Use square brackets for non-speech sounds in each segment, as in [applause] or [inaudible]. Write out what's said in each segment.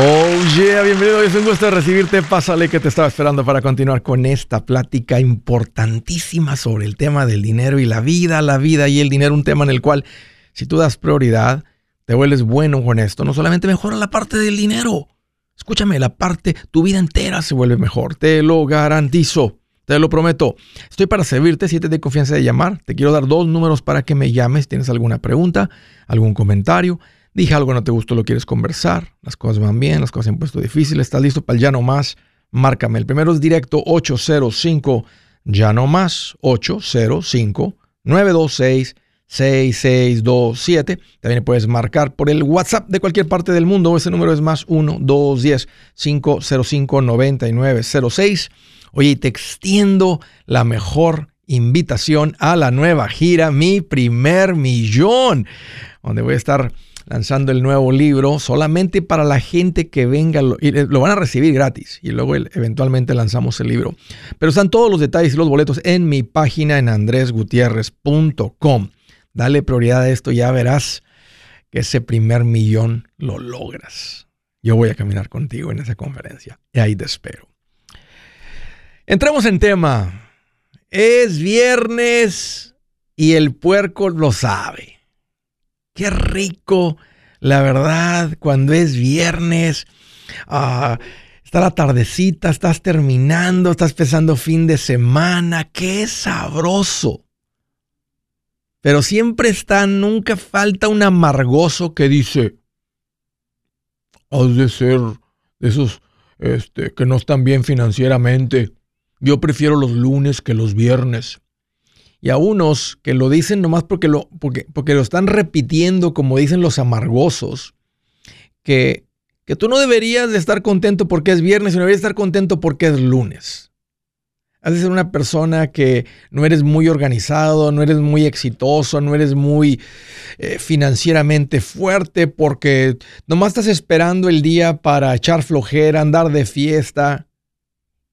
Oh yeah, bienvenido. Es un gusto recibirte. Pásale que te estaba esperando para continuar con esta plática importantísima sobre el tema del dinero y la vida, la vida y el dinero. Un tema en el cual, si tú das prioridad, te vuelves bueno con esto. No solamente mejora la parte del dinero. Escúchame, la parte, tu vida entera se vuelve mejor. Te lo garantizo. Te lo prometo. Estoy para servirte si te de confianza de llamar. Te quiero dar dos números para que me llames. ¿Tienes alguna pregunta? ¿Algún comentario? Dije algo no te gustó, lo quieres conversar, las cosas van bien, las cosas se han puesto difíciles, estás listo para el ya no más, márcame. El primero es directo 805 ya no más 805 926 6627. También puedes marcar por el WhatsApp de cualquier parte del mundo. Ese número es más 1 210 505 9906. Oye, y te extiendo la mejor invitación a la nueva gira, mi primer millón, donde voy a estar lanzando el nuevo libro solamente para la gente que venga, y lo van a recibir gratis y luego eventualmente lanzamos el libro. Pero están todos los detalles y los boletos en mi página en andresgutierrez.com. Dale prioridad a esto, ya verás que ese primer millón lo logras. Yo voy a caminar contigo en esa conferencia y ahí te espero. Entramos en tema. Es viernes y el puerco lo sabe. Qué rico, la verdad, cuando es viernes. Ah, está la tardecita, estás terminando, estás empezando fin de semana. Qué sabroso. Pero siempre está, nunca falta un amargoso que dice, has de ser de esos este, que no están bien financieramente. Yo prefiero los lunes que los viernes y a unos que lo dicen nomás porque lo, porque, porque lo están repitiendo como dicen los amargosos, que, que tú no deberías de estar contento porque es viernes, sino deberías estar contento porque es lunes. Has de ser una persona que no eres muy organizado, no eres muy exitoso, no eres muy eh, financieramente fuerte porque nomás estás esperando el día para echar flojera, andar de fiesta.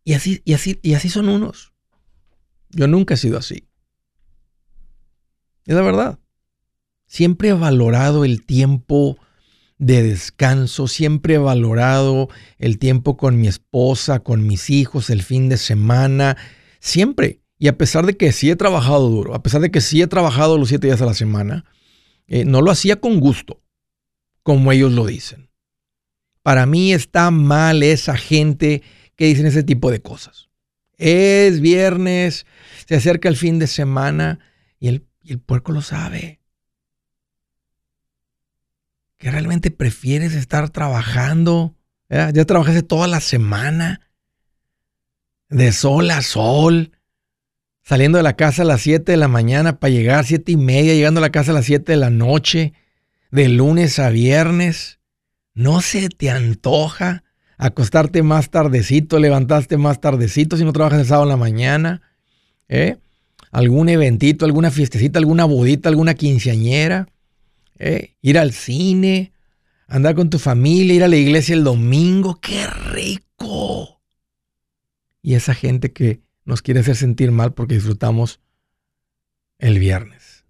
Y así, y así, y así son unos. Yo nunca he sido así. Es la verdad. Siempre he valorado el tiempo de descanso, siempre he valorado el tiempo con mi esposa, con mis hijos, el fin de semana, siempre. Y a pesar de que sí he trabajado duro, a pesar de que sí he trabajado los siete días a la semana, eh, no lo hacía con gusto, como ellos lo dicen. Para mí está mal esa gente que dicen ese tipo de cosas. Es viernes, se acerca el fin de semana y el y el puerco lo sabe. Que realmente prefieres estar trabajando. Ya trabajaste toda la semana. De sol a sol. Saliendo de la casa a las 7 de la mañana para llegar a 7 y media. Llegando a la casa a las 7 de la noche. De lunes a viernes. ¿No se te antoja acostarte más tardecito, levantarte más tardecito si no trabajas el sábado en la mañana? ¿Eh? Algún eventito, alguna fiestecita, alguna bodita, alguna quinceañera, eh, ir al cine, andar con tu familia, ir a la iglesia el domingo, qué rico. Y esa gente que nos quiere hacer sentir mal porque disfrutamos el viernes.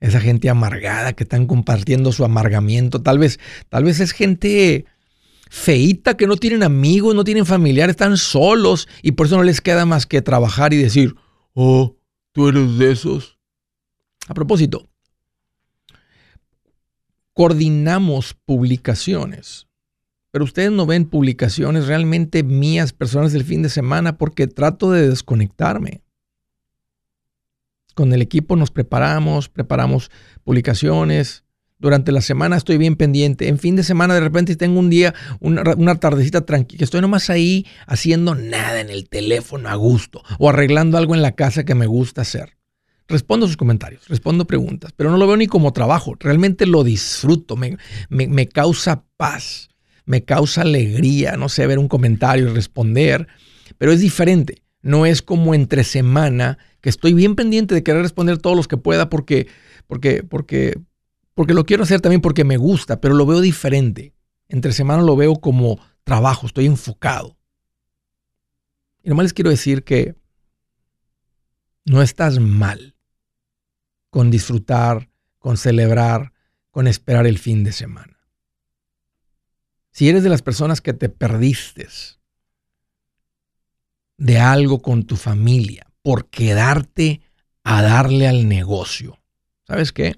Esa gente amargada que están compartiendo su amargamiento, tal vez, tal vez es gente feita, que no tienen amigos, no tienen familiares, están solos y por eso no les queda más que trabajar y decir, oh, tú eres de esos. A propósito, coordinamos publicaciones, pero ustedes no ven publicaciones realmente mías, personas del fin de semana, porque trato de desconectarme. Con el equipo nos preparamos, preparamos publicaciones, durante la semana estoy bien pendiente. En fin de semana de repente tengo un día, una, tardecita tranquila, estoy nomás ahí haciendo nada en el teléfono a gusto o arreglando algo en la casa que me gusta hacer. Respondo sus comentarios, respondo preguntas, pero no lo veo ni como trabajo. Realmente lo disfruto, me, me, causa paz, me causa alegría, no sé, ver un comentario y responder, pero es diferente. No es como entre semana que estoy bien pendiente de querer responder todos los que pueda porque, porque, porque, porque lo quiero hacer también porque me gusta, pero lo veo diferente. Entre semana lo veo como trabajo, estoy enfocado. Y nomás les quiero decir que no estás mal con disfrutar, con celebrar, con esperar el fin de semana. Si eres de las personas que te perdiste de algo con tu familia por quedarte a darle al negocio, ¿sabes qué?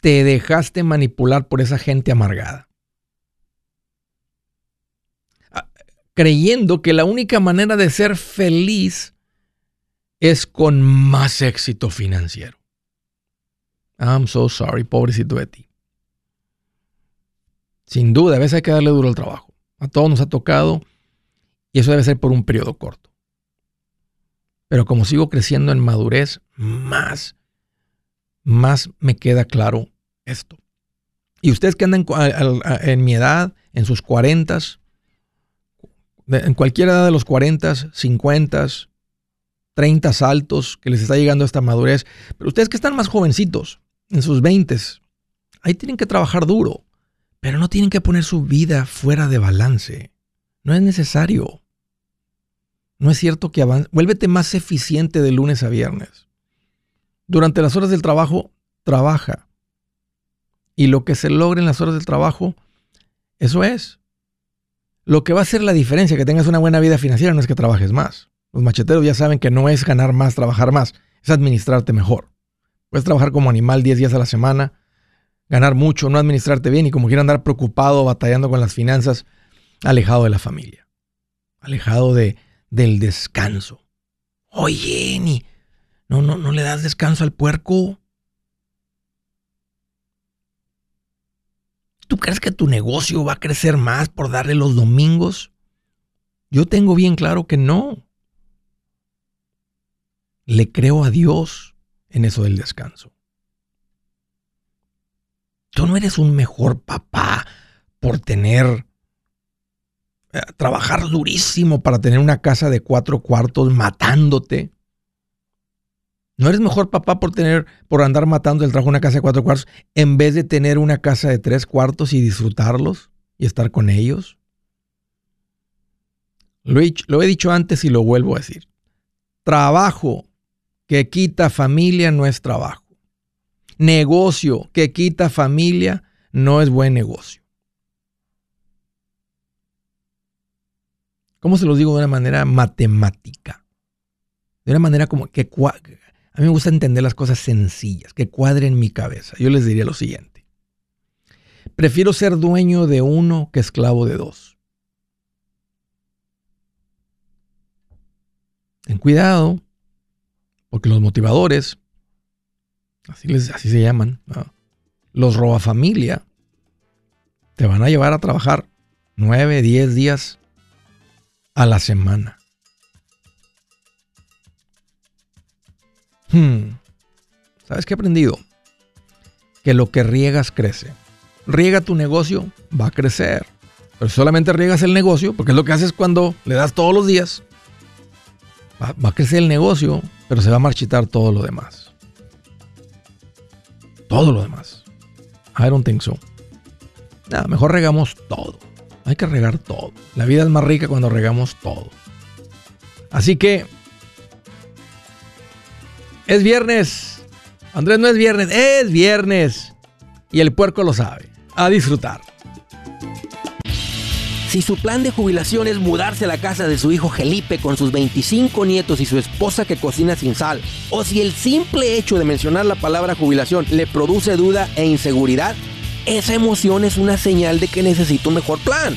Te dejaste manipular por esa gente amargada. Ah, creyendo que la única manera de ser feliz es con más éxito financiero. I'm so sorry, pobrecito de ti. Sin duda, a veces hay que darle duro al trabajo. A todos nos ha tocado y eso debe ser por un periodo corto. Pero como sigo creciendo en madurez, más, más me queda claro esto. Y ustedes que andan en mi edad, en sus cuarentas, en cualquier edad de los 40, 50, 30 saltos que les está llegando esta madurez, pero ustedes que están más jovencitos, en sus 20, ahí tienen que trabajar duro, pero no tienen que poner su vida fuera de balance. No es necesario. No es cierto que avance. Vuélvete más eficiente de lunes a viernes. Durante las horas del trabajo, trabaja. Y lo que se logre en las horas del trabajo, eso es. Lo que va a hacer la diferencia, que tengas una buena vida financiera, no es que trabajes más. Los macheteros ya saben que no es ganar más, trabajar más, es administrarte mejor. Puedes trabajar como animal 10 días a la semana, ganar mucho, no administrarte bien y como quiera andar preocupado, batallando con las finanzas, alejado de la familia, alejado de, del descanso. Oye, ni, no, no, no le das descanso al puerco. ¿Tú crees que tu negocio va a crecer más por darle los domingos? Yo tengo bien claro que no. Le creo a Dios en eso del descanso. Tú no eres un mejor papá por tener eh, trabajar durísimo para tener una casa de cuatro cuartos matándote. ¿No eres mejor papá por tener, por andar matando el trabajo una casa de cuatro cuartos en vez de tener una casa de tres cuartos y disfrutarlos y estar con ellos? Lo he, dicho antes y lo vuelvo a decir. Trabajo que quita familia no es trabajo. Negocio que quita familia no es buen negocio. ¿Cómo se los digo de una manera matemática? De una manera como que a mí me gusta entender las cosas sencillas, que cuadren mi cabeza. Yo les diría lo siguiente. Prefiero ser dueño de uno que esclavo de dos. Ten cuidado, porque los motivadores, así, así se llaman, los roba familia, te van a llevar a trabajar nueve, diez días a la semana. Hmm. ¿Sabes qué he aprendido? Que lo que riegas crece. Riega tu negocio, va a crecer. Pero solamente riegas el negocio, porque es lo que haces cuando le das todos los días. Va, va a crecer el negocio, pero se va a marchitar todo lo demás. Todo lo demás. I don't think so. Nada, mejor regamos todo. Hay que regar todo. La vida es más rica cuando regamos todo. Así que es viernes. Andrés no es viernes, es viernes. Y el puerco lo sabe. A disfrutar. Si su plan de jubilación es mudarse a la casa de su hijo Felipe con sus 25 nietos y su esposa que cocina sin sal, o si el simple hecho de mencionar la palabra jubilación le produce duda e inseguridad, esa emoción es una señal de que necesita un mejor plan.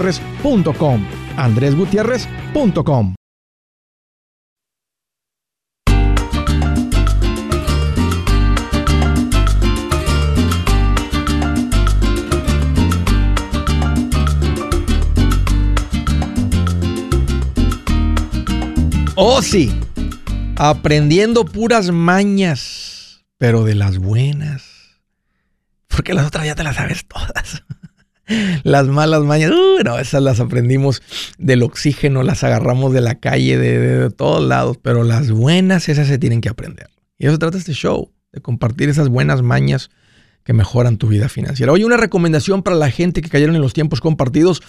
andresgutierrez.com. andresgutierrez.com. Oh, sí. Aprendiendo puras mañas, pero de las buenas. Porque las otras ya te las sabes todas. Las malas mañas, uh, no, esas las aprendimos del oxígeno, las agarramos de la calle, de, todos lados, pero las buenas, esas se tienen que aprender. Y eso trata este show, de compartir esas buenas mañas que mejoran tu vida financiera. Oye, una recomendación para la gente que cayeron en los tiempos compartidos.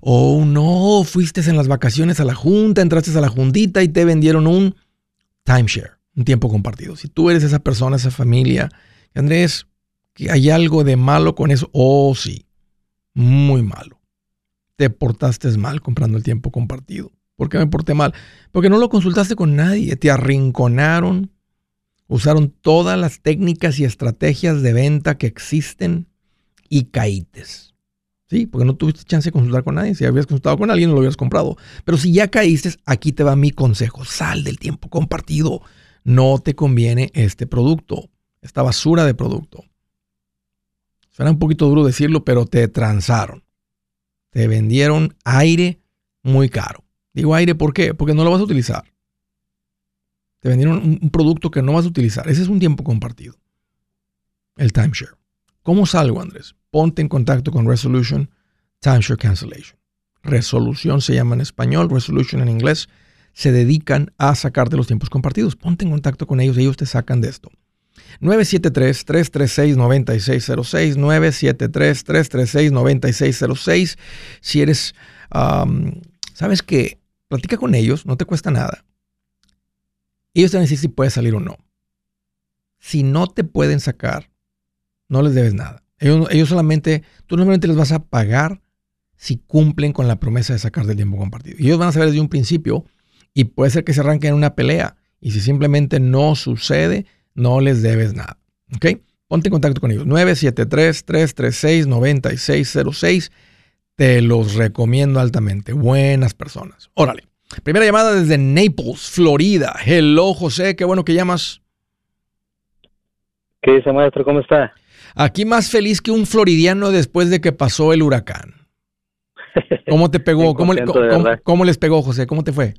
Oh, no, fuiste en las vacaciones a la junta, entraste a la juntita y te vendieron un timeshare, un tiempo compartido. Si tú eres esa persona, esa familia, Andrés, hay algo de malo con eso. Oh, sí, muy malo. Te portaste mal comprando el tiempo compartido. ¿Por qué me porté mal? Porque no lo consultaste con nadie, te arrinconaron, usaron todas las técnicas y estrategias de venta que existen y caítes. Sí, porque no tuviste chance de consultar con nadie. Si habías consultado con alguien, no lo hubieras comprado. Pero si ya caíste, aquí te va mi consejo. Sal del tiempo compartido. No te conviene este producto, esta basura de producto. Suena un poquito duro decirlo, pero te transaron. Te vendieron aire muy caro. Digo aire, ¿por qué? Porque no lo vas a utilizar. Te vendieron un, producto que no vas a utilizar. Ese es un tiempo compartido. El timeshare. ¿Cómo salgo, Andrés? Ponte en contacto con Resolution Timeshare Cancellation. Resolución se llama en español, Resolution en inglés. Se dedican a sacarte los tiempos compartidos. Ponte en contacto con ellos, ellos te sacan de esto. 973-336-9606, 973-336-9606. Si eres, sabes que platica con ellos, no te cuesta nada. Ellos te van a decir si puedes salir o no. Si no te pueden sacar, no les debes nada. Ellos, ellos solamente, tú normalmente les vas a pagar si cumplen con la promesa de sacar del tiempo compartido. Y ellos van a saber desde un principio y puede ser que se arranquen en una pelea. Y si simplemente no sucede, no les debes nada. ¿Ok? Ponte en contacto con ellos. 973-336-9606. Te los recomiendo altamente. Buenas personas. Órale. Primera llamada desde Naples, Florida. Hello, José. Qué bueno que llamas. ¿Qué dice, maestro? ¿Cómo está? Aquí más feliz que un floridiano después de que pasó el huracán. ¿Cómo te pegó? [laughs] ¿Cómo, ¿Cómo, les pegó, José? ¿Cómo te fue?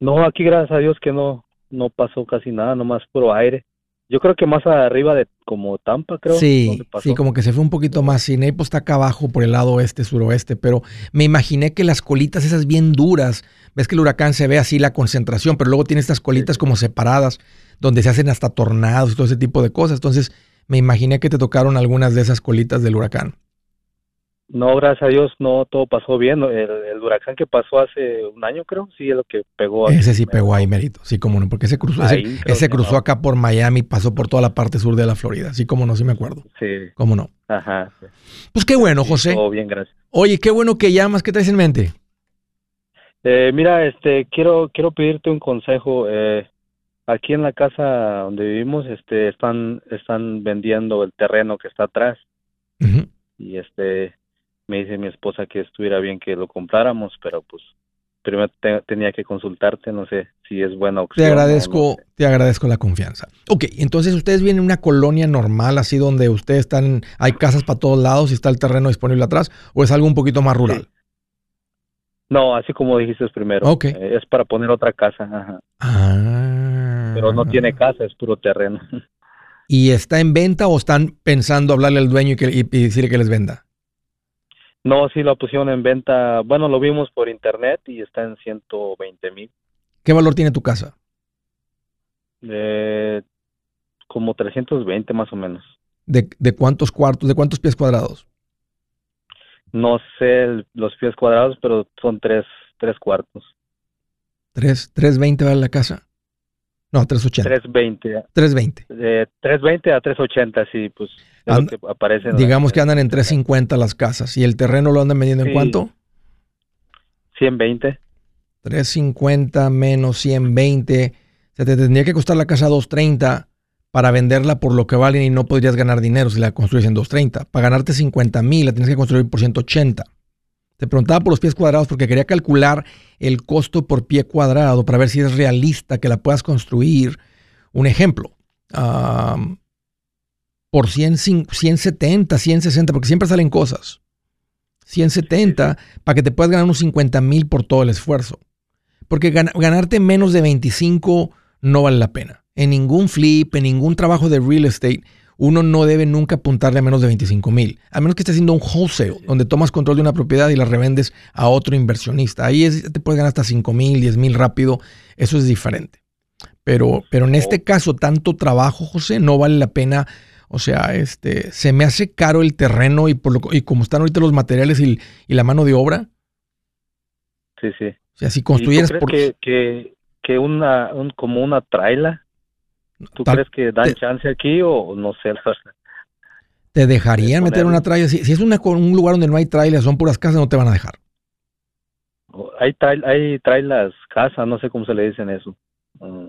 No, aquí gracias a Dios que no, no pasó casi nada, nomás puro aire. Yo creo que más arriba de como Tampa, creo. Sí, sí, como que se fue un poquito más. Sí, Naples está acá abajo por el lado oeste, suroeste, pero me imaginé que las colitas esas bien duras, ves que el huracán se ve así la concentración, pero luego tiene estas colitas como separadas, donde se hacen hasta tornados y todo ese tipo de cosas. Entonces, me imaginé que te tocaron algunas de esas colitas del huracán. No, gracias a Dios, no, todo pasó bien. El, huracán que pasó hace un año, creo, sí es lo que pegó. Ese sí pegó ahí, Mérito. Sí, como no, porque ese cruzó, ese, cruzó acá por Miami, pasó por toda la parte sur de la Florida. Sí, como no, sí me acuerdo. Sí. ¿Cómo no? Ajá. Pues qué bueno, José. Todo bien, gracias. Oye, qué bueno que llamas. ¿Qué traes en mente? Eh, mira, este, quiero, quiero pedirte un consejo. Eh, aquí en la casa donde vivimos, este, están, están vendiendo el terreno que está atrás. Y este, me dice mi esposa que estuviera bien que lo compráramos, pero pues primero tenía que consultarte, no sé si es buena opción. Te agradezco, te agradezco la confianza. Ok, entonces ustedes vienen en una colonia normal, así donde ustedes están, hay casas para todos lados y está el terreno disponible atrás, o es algo un poquito más rural. No, así como dijiste primero. Ok. Eh, es para poner otra casa. Ah. Pero no tiene casa, es puro terreno. ¿Y está en venta o están pensando hablarle al dueño y, que, y decirle que les venda? No, sí lo pusieron en venta. Bueno, lo vimos por internet y está en 120 mil. ¿Qué valor tiene tu casa? Eh, como 320 más o menos. ¿De, ¿De cuántos cuartos, de cuántos pies cuadrados? No sé el- los pies cuadrados, pero son tres, tres cuartos. ¿Tres, ¿320 vale la casa? No, 380. 320. 320. De 320 a 380, sí, pues es And- lo que aparece. en la- Digamos que andan en 350 las casas. ¿Y el terreno lo andan vendiendo en Sí. cuánto? 120. 350 menos 120. Se te tendría que costar la casa 230 para venderla por lo que valen y no podrías ganar dinero si la construyes en 230. Para ganarte 50 mil la tienes que construir por 180. Te preguntaba por los pies cuadrados porque quería calcular el costo por pie cuadrado para ver si es realista que la puedas construir. Un ejemplo, am, por 100, cin- 170, 160, porque siempre salen cosas. 170 para que te puedas ganar unos 50 mil por todo el esfuerzo. Porque gan- ganarte menos de 25 no vale la pena. En ningún flip, en ningún trabajo de real estate, uno no debe nunca apuntarle a menos de 25 mil. A menos que estés haciendo un wholesale, donde tomas control de una propiedad y la revendes a otro inversionista. Ahí es- te puedes ganar hasta 5 mil, 10 mil rápido. Eso es diferente. Pero, pero en este caso, tanto trabajo, José, no vale la pena. O sea, este, se me hace caro el terreno y, por lo, y como están ahorita los materiales y, y la mano de obra. Sí, sí. O sea, si ¿Y tú construyeras crees por... que, que, que una, un, como una traila? ¿Tú Tal- crees que dan te- chance aquí o no sé? [laughs] ¿Te dejarían de meter una trailer? Si, si es una, un lugar donde no hay trailers, son puras casas, no te van a dejar. Hay, trail, hay trailas casa, no sé cómo se le dicen eso. Mm,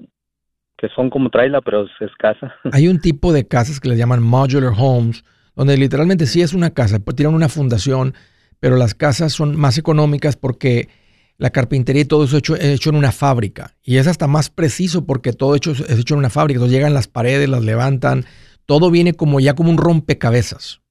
que son como traila, pero es, casa. [laughs] Hay un tipo de casas que les llaman modular homes, donde literalmente sí es una casa, pues tiran una fundación, pero las casas son más económicas porque la carpintería y todo eso es hecho, es hecho en una fábrica. Y es hasta más preciso porque todo hecho, es hecho en una fábrica. Entonces llegan las paredes, las levantan, todo viene como ya como un rompecabezas.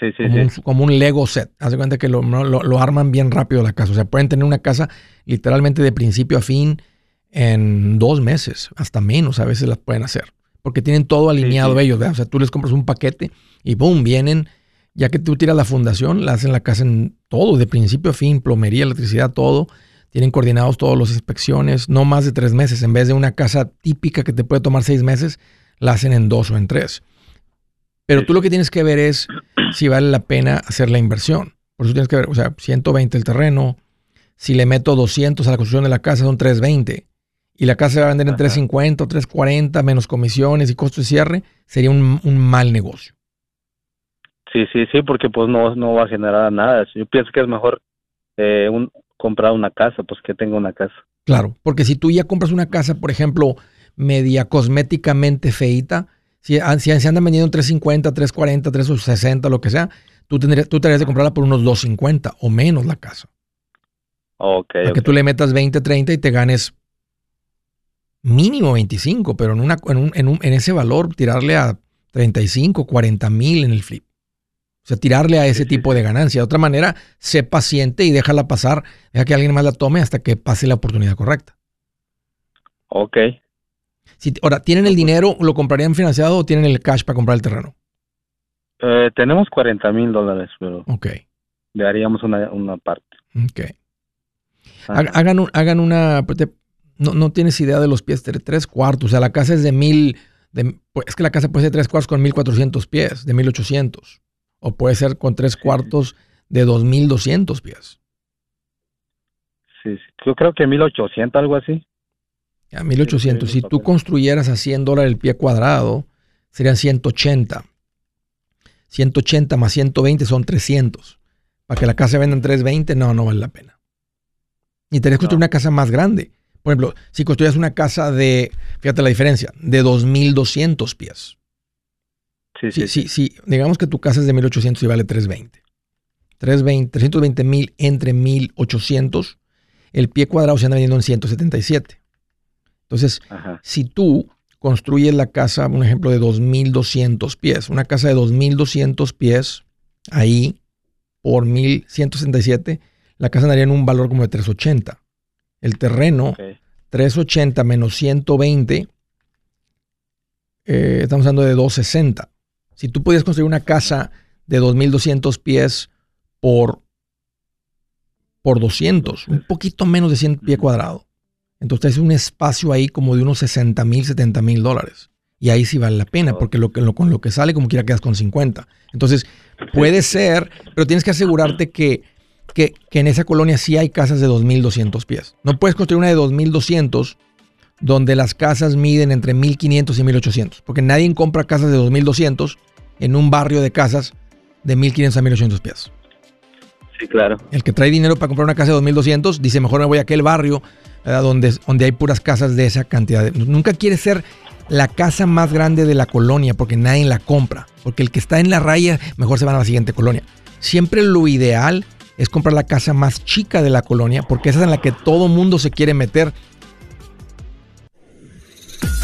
Sí, sí, como, sí. un, como un Lego set. Haz de cuenta que lo, lo- lo arman bien rápido la casa. O sea, pueden tener una casa literalmente de principio a fin en dos meses, hasta menos a veces las pueden hacer. Porque tienen todo alineado ellos. ¿verdad? O sea, tú les compras un paquete y boom, vienen. Ya que tú tiras la fundación, la hacen la casa en todo, de principio a fin, plomería, electricidad, todo. Tienen coordinados todas las inspecciones, no más de tres meses. En vez de una casa típica que te puede tomar seis meses, la hacen en dos o en tres. Pero tú lo que tienes que ver es si vale la pena hacer la inversión. Por eso tienes que ver, o sea, 120 el terreno, si le meto 200 a la construcción de la casa son 320 y la casa se va a vender en Ajá. 350 o 340 menos comisiones y costos de cierre, sería un, un mal negocio. Sí, sí, sí, porque pues no, no va a generar nada. Yo pienso que es mejor eh, un, comprar una casa, pues que tenga una casa. Claro, porque si tú ya compras una casa, por ejemplo, media cosméticamente feita, si, ah, si se andan vendiendo en 350, 340, 360, lo que sea, tú tendrías, tú tendrías de comprarla por unos 250 o menos la casa. Ok, Para que tú le metas 20, 30 y te ganes mínimo 25, pero en, una, en, un- en un- en ese valor tirarle a 35, 40 mil en el flip. O sea, tirarle a ese Sí, sí, tipo de ganancia. De otra manera, sé paciente y déjala pasar, deja que alguien más la tome hasta que pase la oportunidad correcta. Ok. Si, ahora, ¿tienen el dinero, lo comprarían financiado o tienen el cash para comprar el terreno? Eh, tenemos 40 mil dólares, pero Ok, le haríamos una, una parte. ok. Hagan, un- hagan una. pues, no, no tienes idea de los pies, de tres cuartos. O sea, la casa es de mil. De, pues, es que la casa puede ser tres cuartos con 1400 pies, de 1800. O puede ser con tres cuartos de 2200 pies. Sí. Yo creo que 1800, algo así. Ya, 1800. Sí, Si tú construyeras a 100 dólares el pie cuadrado, serían 180. 180 más 120 son 300. Para que la casa venda en 320, no, no vale la pena. Y tenés que construir No. una casa más grande. Por ejemplo, si construyas una casa de, fíjate la diferencia, de 2200 pies. Sí, Sí, sí, sí. Digamos que tu casa es de 1800 y vale 320. 320, 320 mil entre 1800. El pie cuadrado se anda vendiendo en 177. Entonces, Ajá. si tú construyes la casa, un ejemplo de 2200 pies, una casa de 2200 pies, ahí por 1167, la casa andaría en un valor como de 380. El terreno, ok. 380 menos 120, eh, estamos hablando de 260. Si tú pudieras construir una casa de 2200 pies por, por 200, un poquito menos de 100 pie cuadrado. Entonces es un espacio ahí como de unos 60 mil, 70 mil dólares. Y ahí sí vale la pena, porque lo, lo, con lo que sale como quiera quedas con 50. Entonces puede ser, pero tienes que asegurarte que, que, que en esa colonia sí hay casas de 2.200 pies. No puedes construir una de 2.200 donde las casas miden entre 1.500 y 1.800, porque nadie compra casas de 2.200 en un barrio de casas de 1.500 a 1.800 pies. Sí, claro. El que trae dinero para comprar una casa de 2.200 dice, mejor me voy a aquel barrio donde, donde hay puras casas de esa cantidad. Nunca quiere ser la casa más grande de la colonia porque nadie la compra. Porque el que está en la raya, mejor se van a la siguiente colonia. Siempre lo ideal es comprar la casa más chica de la colonia porque esa es en la que todo mundo se quiere meter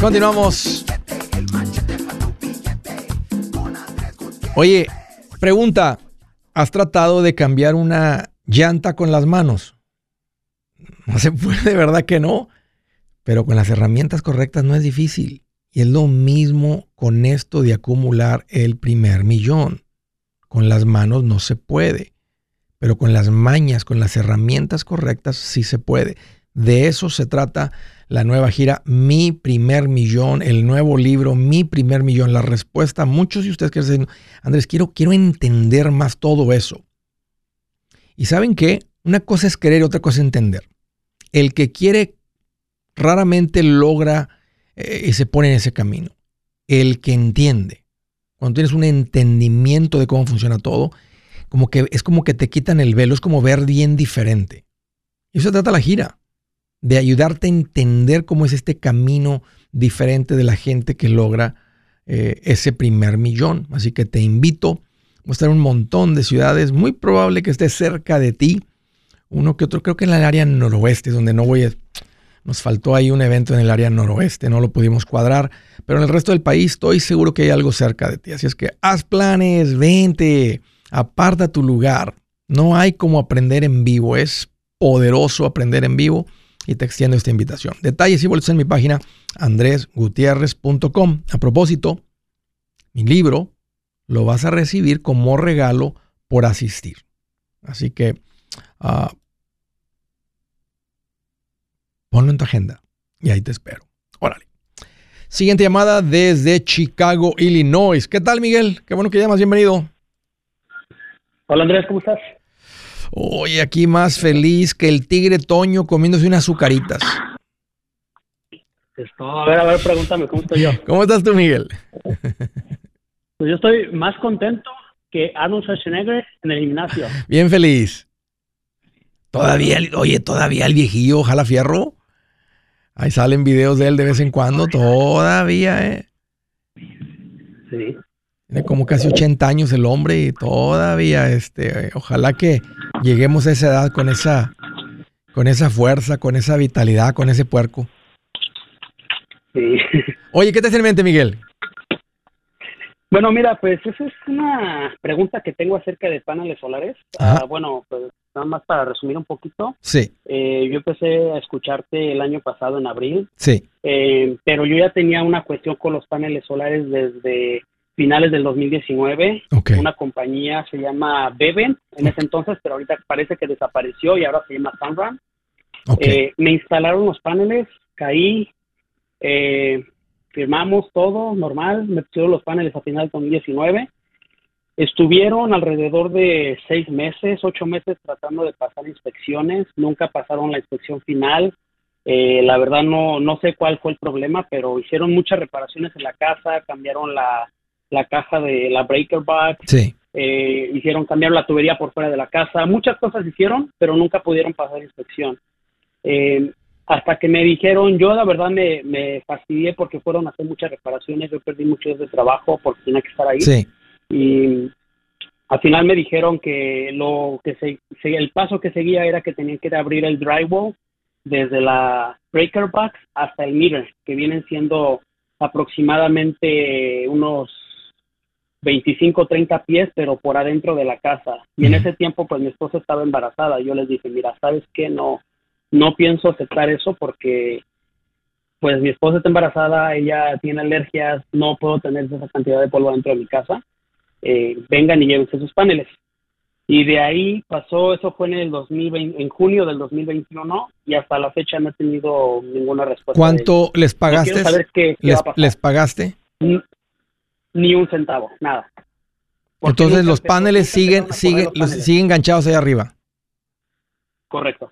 Continuamos. Oye, pregunta, ¿has tratado de cambiar una llanta con las manos? No se puede, de verdad que no. Pero con las herramientas correctas no es difícil. Y es lo mismo con esto de acumular el primer millón. Con las manos no se puede. Pero con las mañas, con las herramientas correctas, sí se puede. De eso se trata la nueva gira Mi Primer Millón, el nuevo libro Mi Primer Millón. La respuesta, muchos de ustedes que dicen, Andrés, quiero, quiero entender más todo eso. Y saben qué, una cosa es querer otra cosa es entender. El que quiere raramente logra eh, y se pone en ese camino. El que entiende, cuando tienes un entendimiento de cómo funciona todo, como que es como que te quitan el velo, es como ver bien diferente. Y eso trata la gira de ayudarte a entender cómo es este camino diferente de la gente que logra eh, ese primer millón. Así que te invito, a estar en un montón de ciudades, muy probable que esté cerca de ti, uno que otro, creo que en el área noroeste, donde no voy a... Nos faltó ahí un evento en el área noroeste, no lo pudimos cuadrar, pero en el resto del país estoy seguro que hay algo cerca de ti. Así es que haz planes, vente, aparta tu lugar. No hay como aprender en vivo, es poderoso aprender en vivo y te extiendo esta invitación. Detalles y boletos en mi página andresgutierrez.com. A propósito, mi libro lo vas a recibir como regalo por asistir. Así que uh, ponlo en tu agenda y ahí te espero. Órale. Siguiente llamada desde Chicago, Illinois. ¿Qué tal, Miguel? Qué bueno que llamas. Bienvenido. Hola, Andrés, ¿cómo estás? Oye, aquí más feliz que el tigre Toño comiéndose unas azucaritas. A ver, a ver, pregúntame, ¿cómo estoy yo? ¿Cómo estás tú, Miguel? [laughs] Pues yo estoy más contento que Arnold Schwarzenegger en el gimnasio. [laughs] Bien feliz. Todavía, oye, todavía el viejillo jala fierro. Ahí salen videos de él de vez en cuando, todavía, ¿eh? Sí. Tiene como casi 80 años el hombre y todavía, este, ojalá que lleguemos a esa edad con esa, con esa fuerza, con esa vitalidad, con ese puerco. Sí. Oye, ¿qué te hace en mente, Miguel? Bueno, mira, pues esa es una pregunta que tengo acerca de paneles solares. Uh, bueno, pues nada más para resumir un poquito. Sí. Eh, yo empecé a escucharte el año pasado en abril. Sí. Eh, pero yo ya tenía una cuestión con los paneles solares desde finales del 2019. Una compañía se llama Beven en ese entonces, pero ahorita parece que desapareció y ahora se llama Sunrun. Eh, me instalaron los paneles, caí, eh, firmamos todo normal, me pusieron los paneles a final del 2019. Estuvieron alrededor de seis meses, ocho meses tratando de pasar inspecciones, nunca pasaron la inspección final. Eh, la verdad no, no sé cuál fue el problema, pero hicieron muchas reparaciones en la casa, cambiaron la, la caja de la breaker box, sí. eh, hicieron cambiar la tubería por fuera de la casa, muchas cosas hicieron, pero nunca pudieron pasar inspección. Eh, hasta que me dijeron, yo la verdad me, me fastidié porque fueron a hacer muchas reparaciones, yo perdí mucho de trabajo porque tenía que estar ahí. Sí. Y al final me dijeron que lo que se, el paso que seguía era que tenían que abrir el drywall desde la breaker box hasta el meter, que vienen siendo aproximadamente unos 25, 30 pies, pero por adentro de la casa. Y en ese tiempo, pues mi esposa estaba embarazada. Yo les dije, mira, ¿sabes qué? No, no pienso aceptar eso porque, pues mi esposa está embarazada, ella tiene alergias, no puedo tener esa cantidad de polvo dentro de mi casa. Eh, vengan y llévense sus paneles. Y de ahí pasó, eso fue en el 2020, en junio del 2021 y hasta la fecha no he tenido ninguna respuesta. ¿Cuánto les pagaste? les, pagaste? Ni un centavo, nada. Entonces los paneles siguen, siguen, los, siguen enganchados ahí arriba. Correcto.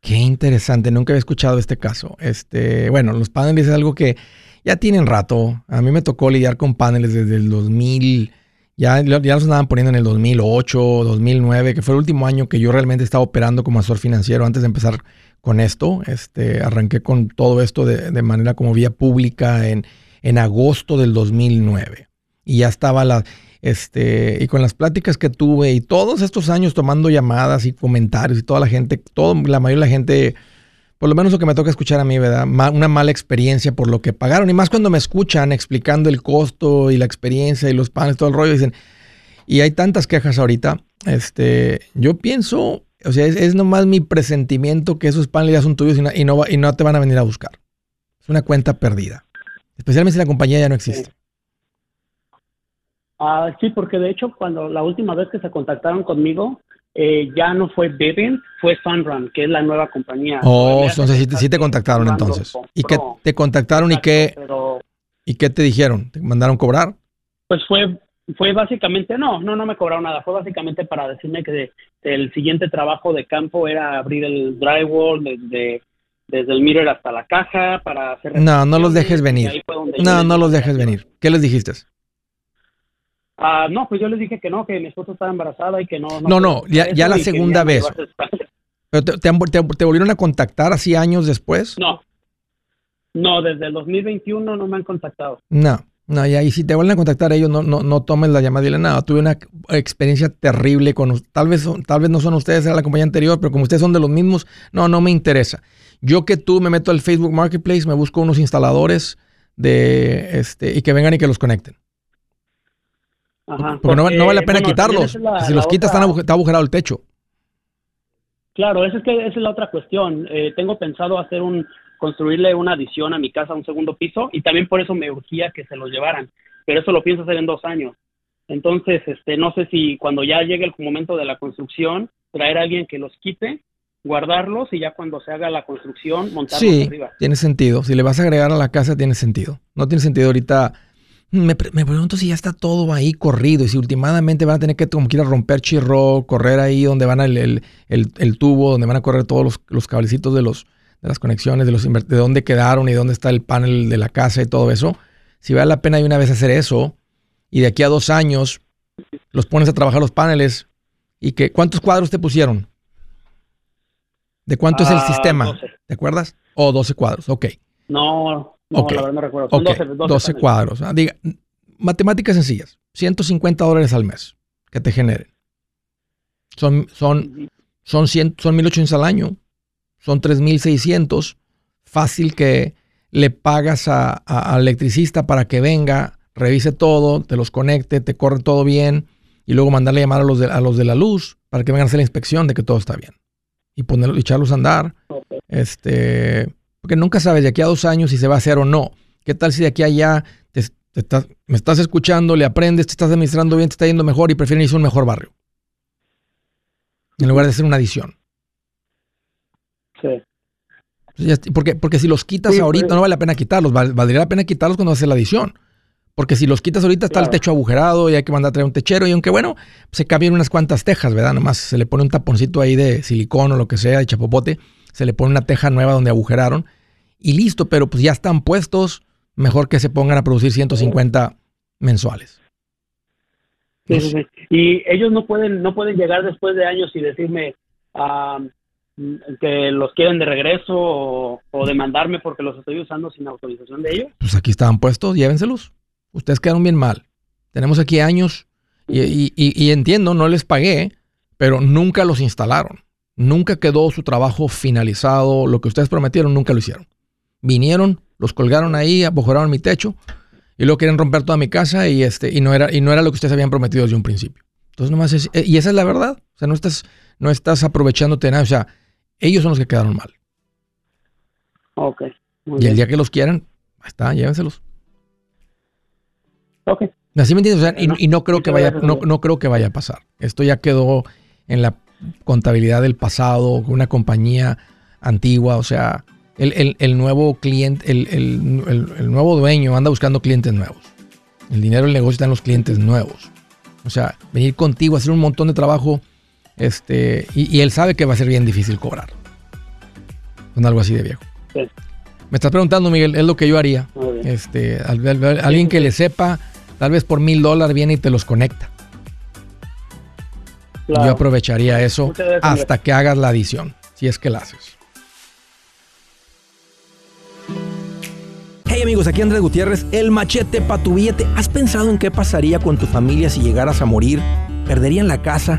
Qué interesante, nunca había escuchado este caso. Este, bueno, los paneles es algo que ya tienen rato. A mí me tocó lidiar con paneles desde el 2000 ya, ya los andaban poniendo en el 2008, 2009, que fue el último año que yo realmente estaba operando como asesor financiero antes de empezar con esto. Este, arranqué con todo esto de, de manera como vía pública en, en agosto del 2009. Y ya estaba la, este, y con las pláticas que tuve y todos estos años tomando llamadas y comentarios y toda la gente, todo, la mayoría de la gente por lo menos lo que me toca escuchar a mí, ¿verdad? una mala experiencia por lo que pagaron. Y más cuando me escuchan explicando el costo y la experiencia y los panes, todo el rollo, dicen, y hay tantas quejas ahorita, este, yo pienso, o sea, es, nomás mi presentimiento que esos paneles ya son tuyos y no, y, no, te van a venir a buscar. Es una cuenta perdida. Especialmente si la compañía ya no existe. Ah, sí, porque de hecho cuando la última vez que se contactaron conmigo, eh, ya no fue Vivint, fue Sunrun, que es la nueva compañía. Oh, entonces sí, te contactaron entonces. ¿Y qué te contactaron y qué, y qué te dijeron? ¿Te mandaron cobrar? Pues fue fue básicamente, no, no, no me cobraron nada, fue básicamente para decirme que el siguiente trabajo de campo era abrir el drywall desde, desde el mirror hasta la caja para hacer... No, no los dejes venir. No, no los dejes venir. ¿Qué les dijiste? Ah, no, pues yo les dije que no, que mi esposa estaba embarazada y que no. No, no, ya, la segunda vez. ¿Pero te, volvieron a contactar así años después? No. No, desde el 2021 no me han contactado. No, no, y ahí si te vuelven a contactar ellos, no, no, no tomes la llamada y dile nada. Tuve una experiencia terrible con tal vez, tal vez no son ustedes, era la compañía anterior, pero como ustedes son de los mismos, no, no me interesa. Yo que tú me meto al Facebook Marketplace, me busco unos instaladores de este y que vengan y que los conecten. Porque, no, vale la pena quitarlos. si los quitas, está agujerado el techo. Claro, esa es, que, esa es la otra cuestión. Eh, tengo pensado hacer un construirle una adición a mi casa, un segundo piso, y también por eso me urgía que se los llevaran. Pero eso lo pienso hacer en dos años. Entonces, este, no sé si cuando ya llegue el momento de la construcción, traer a alguien que los quite, guardarlos y ya cuando se haga la construcción, montarlos sí, tiene sentido. Si le vas a agregar a la casa, tiene sentido. No tiene sentido ahorita me, pregunto si ya está todo ahí corrido y si últimamente van a tener que como quiera romper chirro, correr ahí donde van el, el, tubo, donde van a correr todos los, los cablecitos de, los, de las conexiones, de, los, de dónde quedaron y dónde está el panel de la casa y todo eso. Si vale la pena de una vez hacer eso y de aquí a dos años los pones a trabajar los paneles y que ¿cuántos cuadros te pusieron? ¿De cuánto es el ah, sistema? ¿Te acuerdas? O oh, 12 cuadros, ok. No, no, la verdad no recuerdo. Son 12, cuadros. Ah, diga, matemáticas sencillas. 150 dólares al mes que te generen. Son, son, son, 100, son 1800 al año. Son 3600. Fácil que le pagas al a, electricista para que venga, revise todo, te los conecte, te corre todo bien y luego mandarle llamar a los de, a los de la luz para que vengan a hacer la inspección de que todo está bien. Y ponerlo, echarlos a andar. Este porque nunca sabes de aquí a dos años si se va a hacer o no. ¿Qué tal si de aquí a allá me estás escuchando, le aprendes, te estás administrando bien, te está yendo mejor y prefieren irse a un mejor barrio. En lugar de hacer una adición. Sí. Porque, porque si los quitas ahorita, no vale la pena quitarlos. Valdría la pena quitarlos cuando haces la adición. Porque si los quitas ahorita está el techo agujerado y hay que mandar a traer un techero. Y aunque bueno, se cambian unas cuantas tejas, ¿verdad? Nomás se le pone un taponcito ahí de silicón o lo que sea, de chapopote. Se le pone una teja nueva donde agujeraron. Y listo, pero pues ya están puestos. Mejor que se pongan a producir 150 mensuales. Sí, sí, sí. Y ellos no pueden, no pueden llegar después de años y decirme, uh, que los quieren de regreso o, demandarme porque los estoy usando sin autorización de ellos? Pues aquí estaban puestos, llévenselos. Ustedes quedaron bien mal. Tenemos aquí años y, entiendo, no les pagué, pero nunca los instalaron. Nunca quedó su trabajo finalizado. Lo que ustedes prometieron, nunca lo hicieron. Vinieron, los colgaron ahí, abojoraron mi techo y luego quieren romper toda mi casa y, este, y, no era, y no era lo que ustedes habían prometido desde un principio. Entonces, nomás es, y esa es la verdad. O sea, no estás, no estás aprovechándote de nada. O sea, ellos son los que quedaron mal. Ok. y el día que los quieran, ahí está, llévenselos. Ok. Así me entiendes, y, no creo que vaya, no, creo que vaya a pasar. Esto ya quedó en la contabilidad del pasado, una compañía antigua, o sea, el, nuevo cliente, el, nuevo dueño anda buscando clientes nuevos. El dinero del negocio está en los clientes nuevos. O sea, venir contigo, hacer un montón de trabajo este, y, él sabe que va a ser bien difícil cobrar. Con algo así de viejo. Me estás preguntando, Miguel, es lo que yo haría. Este, alguien que le sepa, tal vez por mil dólares viene y te los conecta. Yo aprovecharía eso hasta que hagas la adición, si es que la haces. Hey amigos, aquí Andrés Gutiérrez, el machete para tu billete. ¿Has pensado en qué pasaría con tu familia si llegaras a morir? ¿Perderían la casa?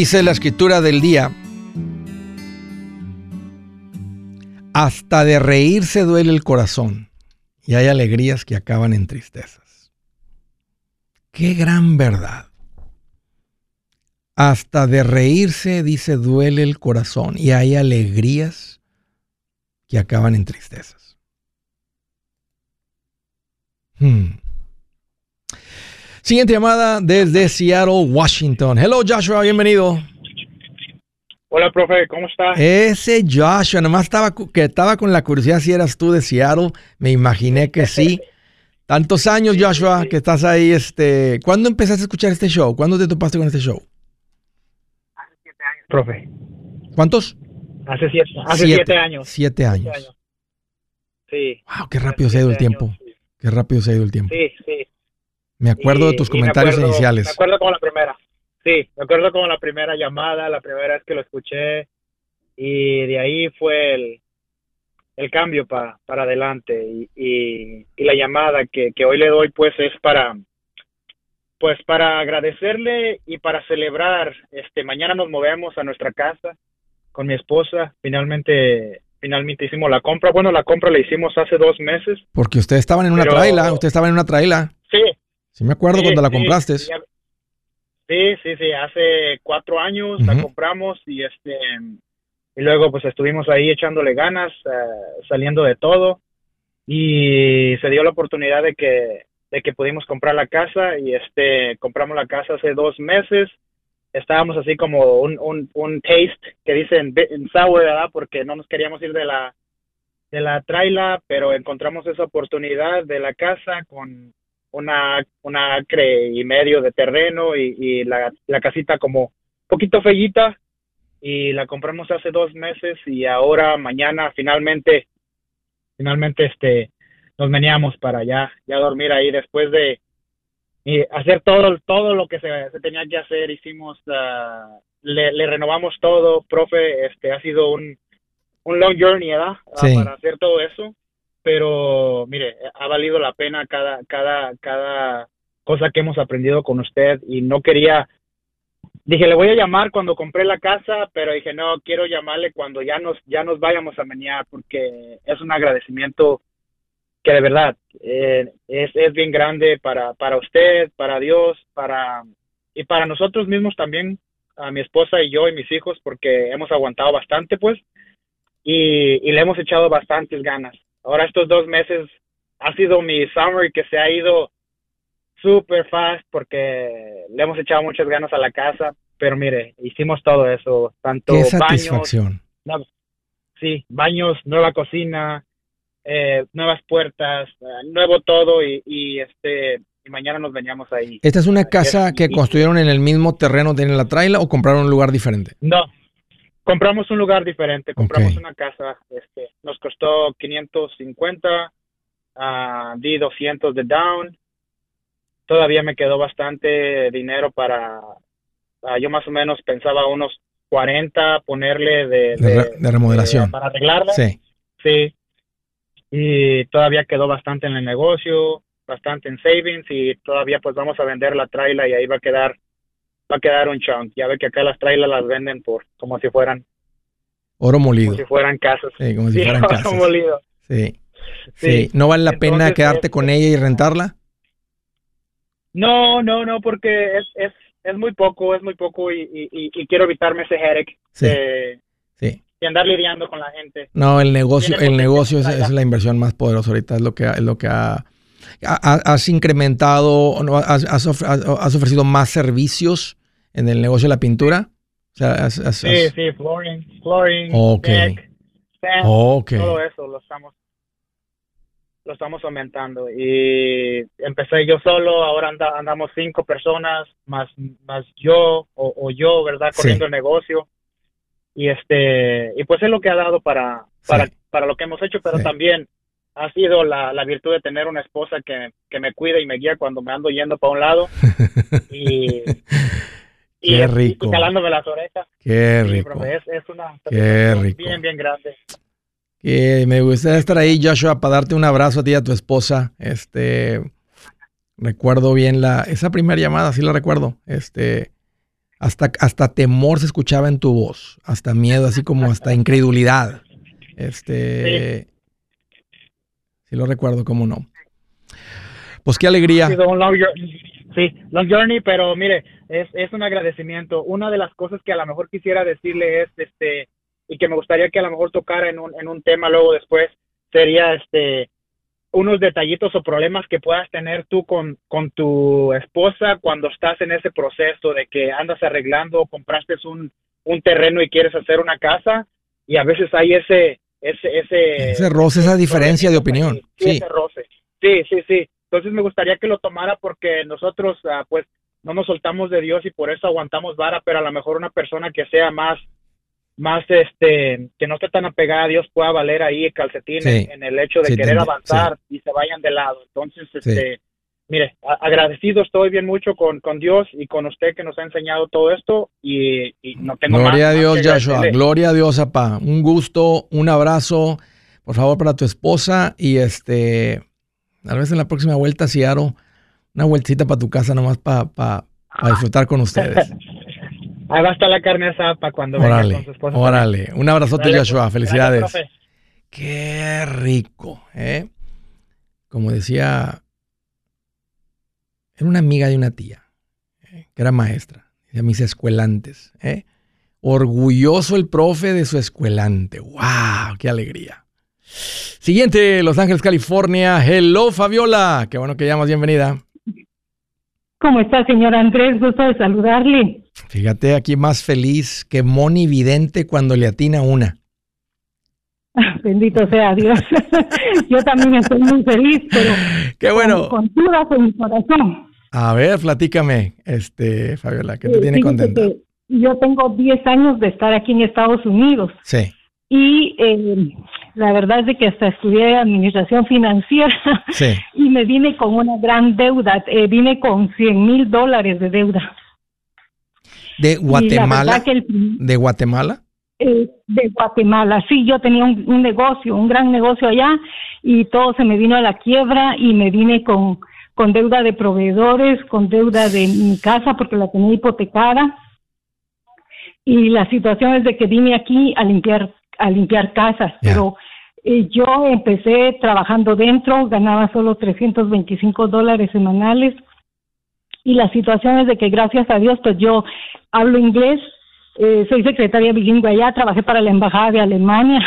Dice la escritura del día, hasta de reírse duele el corazón y hay alegrías que acaban en tristezas. Qué gran verdad. Hasta de reírse, dice, duele el corazón y hay alegrías que acaban en tristezas. Hmm. Siguiente llamada desde Seattle, Washington. Hello, Joshua, bienvenido. Hola, profe, ¿cómo está? Ese Joshua, nomás estaba, que estaba con la curiosidad si eras tú de Seattle. Me imaginé que sí. Tantos años, Joshua, que estás ahí. Este, ¿Cuándo empezaste a escuchar este show? ¿Cuándo te topaste con este show? Hace siete años, profe. ¿Cuántos? Hace siete, hace siete, años. Siete años. Sí. Wow, qué rápido se ha ido el tiempo. Qué rápido se ha ido el tiempo. Sí, sí. Me acuerdo de tus comentarios iniciales. Me acuerdo como la primera. Sí, me acuerdo como la primera llamada, la primera vez que lo escuché. Y de ahí fue el, el cambio para para adelante. Y, y, la llamada que, que hoy le doy, pues, es para pues para agradecerle y para celebrar, este, mañana nos movemos a nuestra casa con mi esposa. Finalmente, finalmente hicimos la compra. Bueno, la compra la hicimos hace dos meses. Porque ustedes estaban en una traila, usted estaba en una traila. Sí, Sí, me acuerdo cuando la compraste. Sí, sí, sí, hace cuatro años la compramos y este y luego pues estuvimos ahí echándole ganas, eh, saliendo de todo y se dio la oportunidad de que de que pudimos comprar la casa y este compramos la casa hace dos meses. Estábamos así como un, un, un taste que dicen en sour verdad porque no nos queríamos ir de la de la traila pero encontramos esa oportunidad de la casa con una una acre y medio de terreno y, y la, la casita como poquito fellita y la compramos hace dos meses y ahora mañana finalmente finalmente este nos veníamos para allá ya dormir ahí después de hacer todo todo lo que se, tenía que hacer hicimos ah, le, renovamos todo profe este ha sido un un long journey ¿verdad? Ah, para hacer todo eso pero mire ha valido la pena cada cada cada cosa que hemos aprendido con usted y no quería dije, le voy a llamar cuando compré la casa, pero dije, no, quiero llamarle cuando ya nos, ya nos vayamos a menear, porque es un agradecimiento que de verdad eh, es, es bien grande para, para usted, para Dios, para, y para nosotros mismos también, a mi esposa y yo y mis hijos, porque hemos aguantado bastante, pues, y, y le hemos echado bastantes ganas. Ahora estos dos meses ha sido mi summer que se ha ido super fast porque le hemos echado muchas ganas a la casa, pero mire, hicimos todo eso, tanto Qué satisfacción. baños, sí, baños, nueva cocina, eh, nuevas puertas, eh, nuevo todo y, y, este y mañana nos veníamos ahí. ¿Esta es una casa que construyeron en el mismo terreno de la traila o compraron un lugar diferente? No, compramos un lugar diferente, compramos una casa, este, nos costó 550, uh, di 200 de down, todavía me quedó bastante dinero para, ah, yo más o menos pensaba unos 40 ponerle de, de, remodelación. para arreglarla. Sí. Sí. Y todavía quedó bastante en el negocio, bastante en savings y todavía pues vamos a vender la traila y ahí va a quedar va a quedar un chunk. Ya ve que acá las trailas las venden por como si fueran oro molido. Como si fueran casas. Sí, como si fueran casas. molido. Sí. sí. ¿No vale la pena quedarte con ella y rentarla? No, no, no, porque es, es, es muy poco, es muy poco y, y, quiero evitarme ese headache sí. de, sí. andar lidiando con la gente. No, el negocio, el negocio es, es, la inversión más poderosa ahorita, es lo que, es lo que ha, has incrementado, no, has, has, ofrecido más servicios en el negocio de la pintura. O sea, has, sí, sí, flooring, flooring, okay. deck, okay. todo eso lo estamos lo estamos aumentando y empecé yo solo, ahora andamos cinco personas más más yo o, yo, ¿verdad? Corriendo el negocio y este y pues es lo que ha dado para para, para lo que hemos hecho, pero también ha sido la, la, virtud de tener una esposa que, que, me cuida y me guía cuando me ando yendo para un lado [laughs] y, Qué rico. calándome las orejas. Qué rico. es, es, una Qué rico. bien, bien grande que me gustaría estar ahí, Joshua, para darte un abrazo a ti y a tu esposa. Este, recuerdo bien la, esa primera llamada, sí la recuerdo. Este, hasta, hasta temor se escuchaba en tu voz, hasta miedo, así como hasta [laughs] incredulidad. Este, sí, lo recuerdo, cómo no. Pues qué alegría. sí, long journey, pero mire, es, es un agradecimiento. Una de las cosas que a lo mejor quisiera decirle es, este, y que me gustaría que a lo mejor tocara en un, en un tema luego después sería este unos detallitos o problemas que puedas tener tú con, con tu esposa cuando estás en ese proceso de que andas arreglando o compraste un, un terreno y quieres hacer una casa y a veces hay ese ese ese, ese roce, esa diferencia de opinión. Sí, Ese roce. sí, sí, sí. Entonces me gustaría que lo tomara porque nosotros ah, pues no nos soltamos de Dios y por eso aguantamos vara, pero a lo mejor una persona que sea más más este que no esté tan apegada a Dios pueda valer ahí el calcetín en, el hecho de querer avanzar y se vayan de lado. Entonces, este, mire, agradecido estoy bien mucho con, con Dios y con usted que nos ha enseñado todo esto y, no tengo Gloria a Dios, Joshua. Gloria a Dios, papá. Un gusto, un abrazo, por favor, para tu esposa y este, a veces en la próxima vuelta, si aro una vueltita para tu casa nomás para pa, disfrutar con ustedes. [laughs] Ahí va a estar la carne asada para cuando venga con su esposa. Órale, un abrazote, Joshua. Pues. Felicidades. Qué rico, ¿eh? Como decía, era una amiga de una tía, ¿eh? que era maestra, de mis escuelantes, ¿eh? Orgulloso el profe de su escuelante. ¡Wow! ¡Qué alegría! Siguiente, Los Ángeles, California. Hello, Fabiola. Qué bueno que llamas, bienvenida. ¿Cómo está, señor Andrés? Gusto de saludarle. Fíjate, aquí más feliz que Moni Vidente cuando le atina una. Bendito sea Dios. [laughs] Yo también estoy muy feliz, pero Qué bueno. con, con en mi corazón. A ver, platícame, este, Fabiola, ¿qué te eh, tiene contenta? Yo tengo 10 años de estar aquí en Estados Unidos. Sí. Y eh, la verdad es de que hasta estudié administración financiera [laughs] sí. y me vine con una gran deuda. Eh, vine con 100 mil dólares de deuda. ¿De Guatemala? ¿De Guatemala? Eh, de Guatemala, sí, yo tenía un, un, negocio, un gran negocio allá y todo se me vino a la quiebra y me vine con con deuda de proveedores, con deuda de mi casa porque la tenía hipotecada. Y la situación es de que vine aquí a limpiar, a limpiar casas, pero eh, yo empecé trabajando dentro, ganaba solo 325 dólares semanales. Y la situación es de que gracias a Dios, pues yo hablo inglés, eh, soy secretaria bilingüe allá, trabajé para la Embajada de Alemania.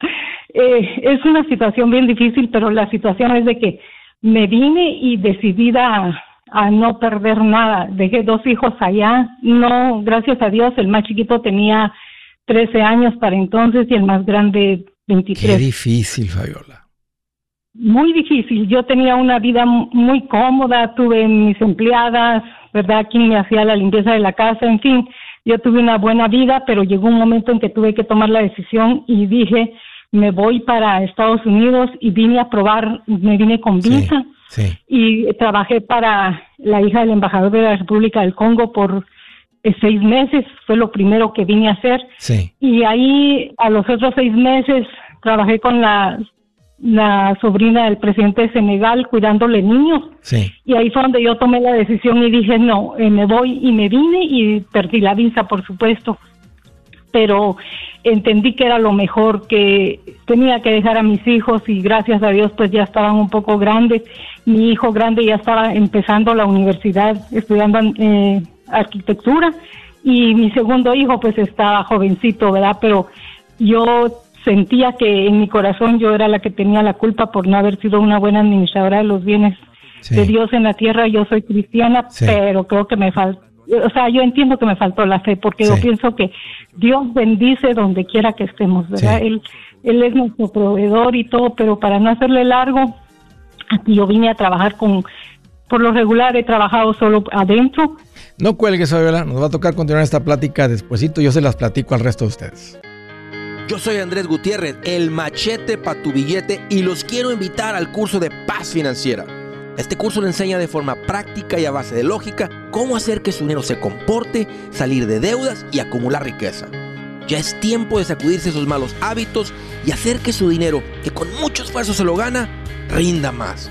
[laughs] eh, es una situación bien difícil, pero la situación es de que me vine y decidida a, no perder nada. Dejé dos hijos allá. No, gracias a Dios, el más chiquito tenía 13 años para entonces y el más grande 23. Qué difícil, Fabiola. Muy difícil. Yo tenía una vida muy cómoda, tuve mis empleadas, ¿verdad? Quien me hacía la limpieza de la casa, en fin. Yo tuve una buena vida, pero llegó un momento en que tuve que tomar la decisión y dije, me voy para Estados Unidos y vine a probar, me vine con visa y trabajé para la hija del embajador de la República del Congo por seis meses, fue lo primero que vine a hacer. Y ahí a los otros seis meses trabajé con la, la sobrina del presidente de Senegal cuidándole niños. Y ahí fue donde yo tomé la decisión y dije, no, eh, me voy y me vine y perdí la visa, por supuesto pero entendí que era lo mejor que tenía que dejar a mis hijos y gracias a Dios pues ya estaban un poco grandes. Mi hijo grande ya estaba empezando la universidad estudiando eh, arquitectura y mi segundo hijo pues estaba jovencito, ¿verdad? Pero yo sentía que en mi corazón yo era la que tenía la culpa por no haber sido una buena administradora de los bienes de Dios en la tierra. Yo soy cristiana, pero creo que me falta o sea, yo entiendo que me faltó la fe, porque yo pienso que Dios bendice donde quiera que estemos, ¿verdad? Él, él es nuestro proveedor y todo, pero para no hacerle largo, aquí yo vine a trabajar con, por lo regular he trabajado solo adentro. No cuelgues, Fabiola, nos va a tocar continuar esta plática despuesito, yo se las platico al resto de ustedes. Yo soy Andrés Gutiérrez, el machete para tu billete y los quiero invitar al curso de paz financiera. Este curso le enseña de forma práctica y a base de lógica cómo hacer que su dinero se comporte, salir de deudas y acumular riqueza. Ya es tiempo de sacudirse esos malos hábitos y hacer que su dinero, que con mucho esfuerzo se lo gana, rinda más.